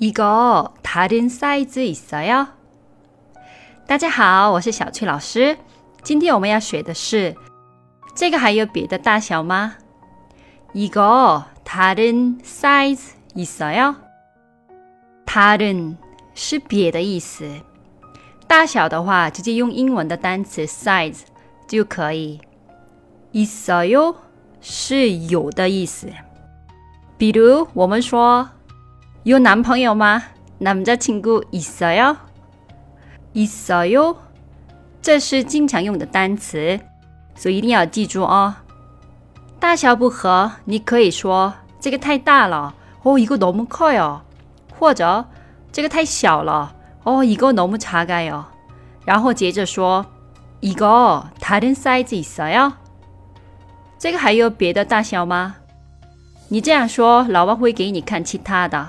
이거다른사이즈있어요大家好，我是小翠老师。今天我们要学的是这个还有别的大小吗？이거다른사이즈있어요 다른是别的意思，大小的话直接用英文的单词 size 就可以。있어요是有的意思。比如我们说 有男朋友吗？남자친구있어 요？ 있어 요？ 这是经常用的单词，所以一定要记住哦。大小不合，你可以说这个太大了，哦，이거너무커 요， 或者这个太小了，哦，이거너무작아 요。 然后接着说이거다른사이즈있어 요？ 这个还有别的大小吗？你这样说，老王会给你看其他的。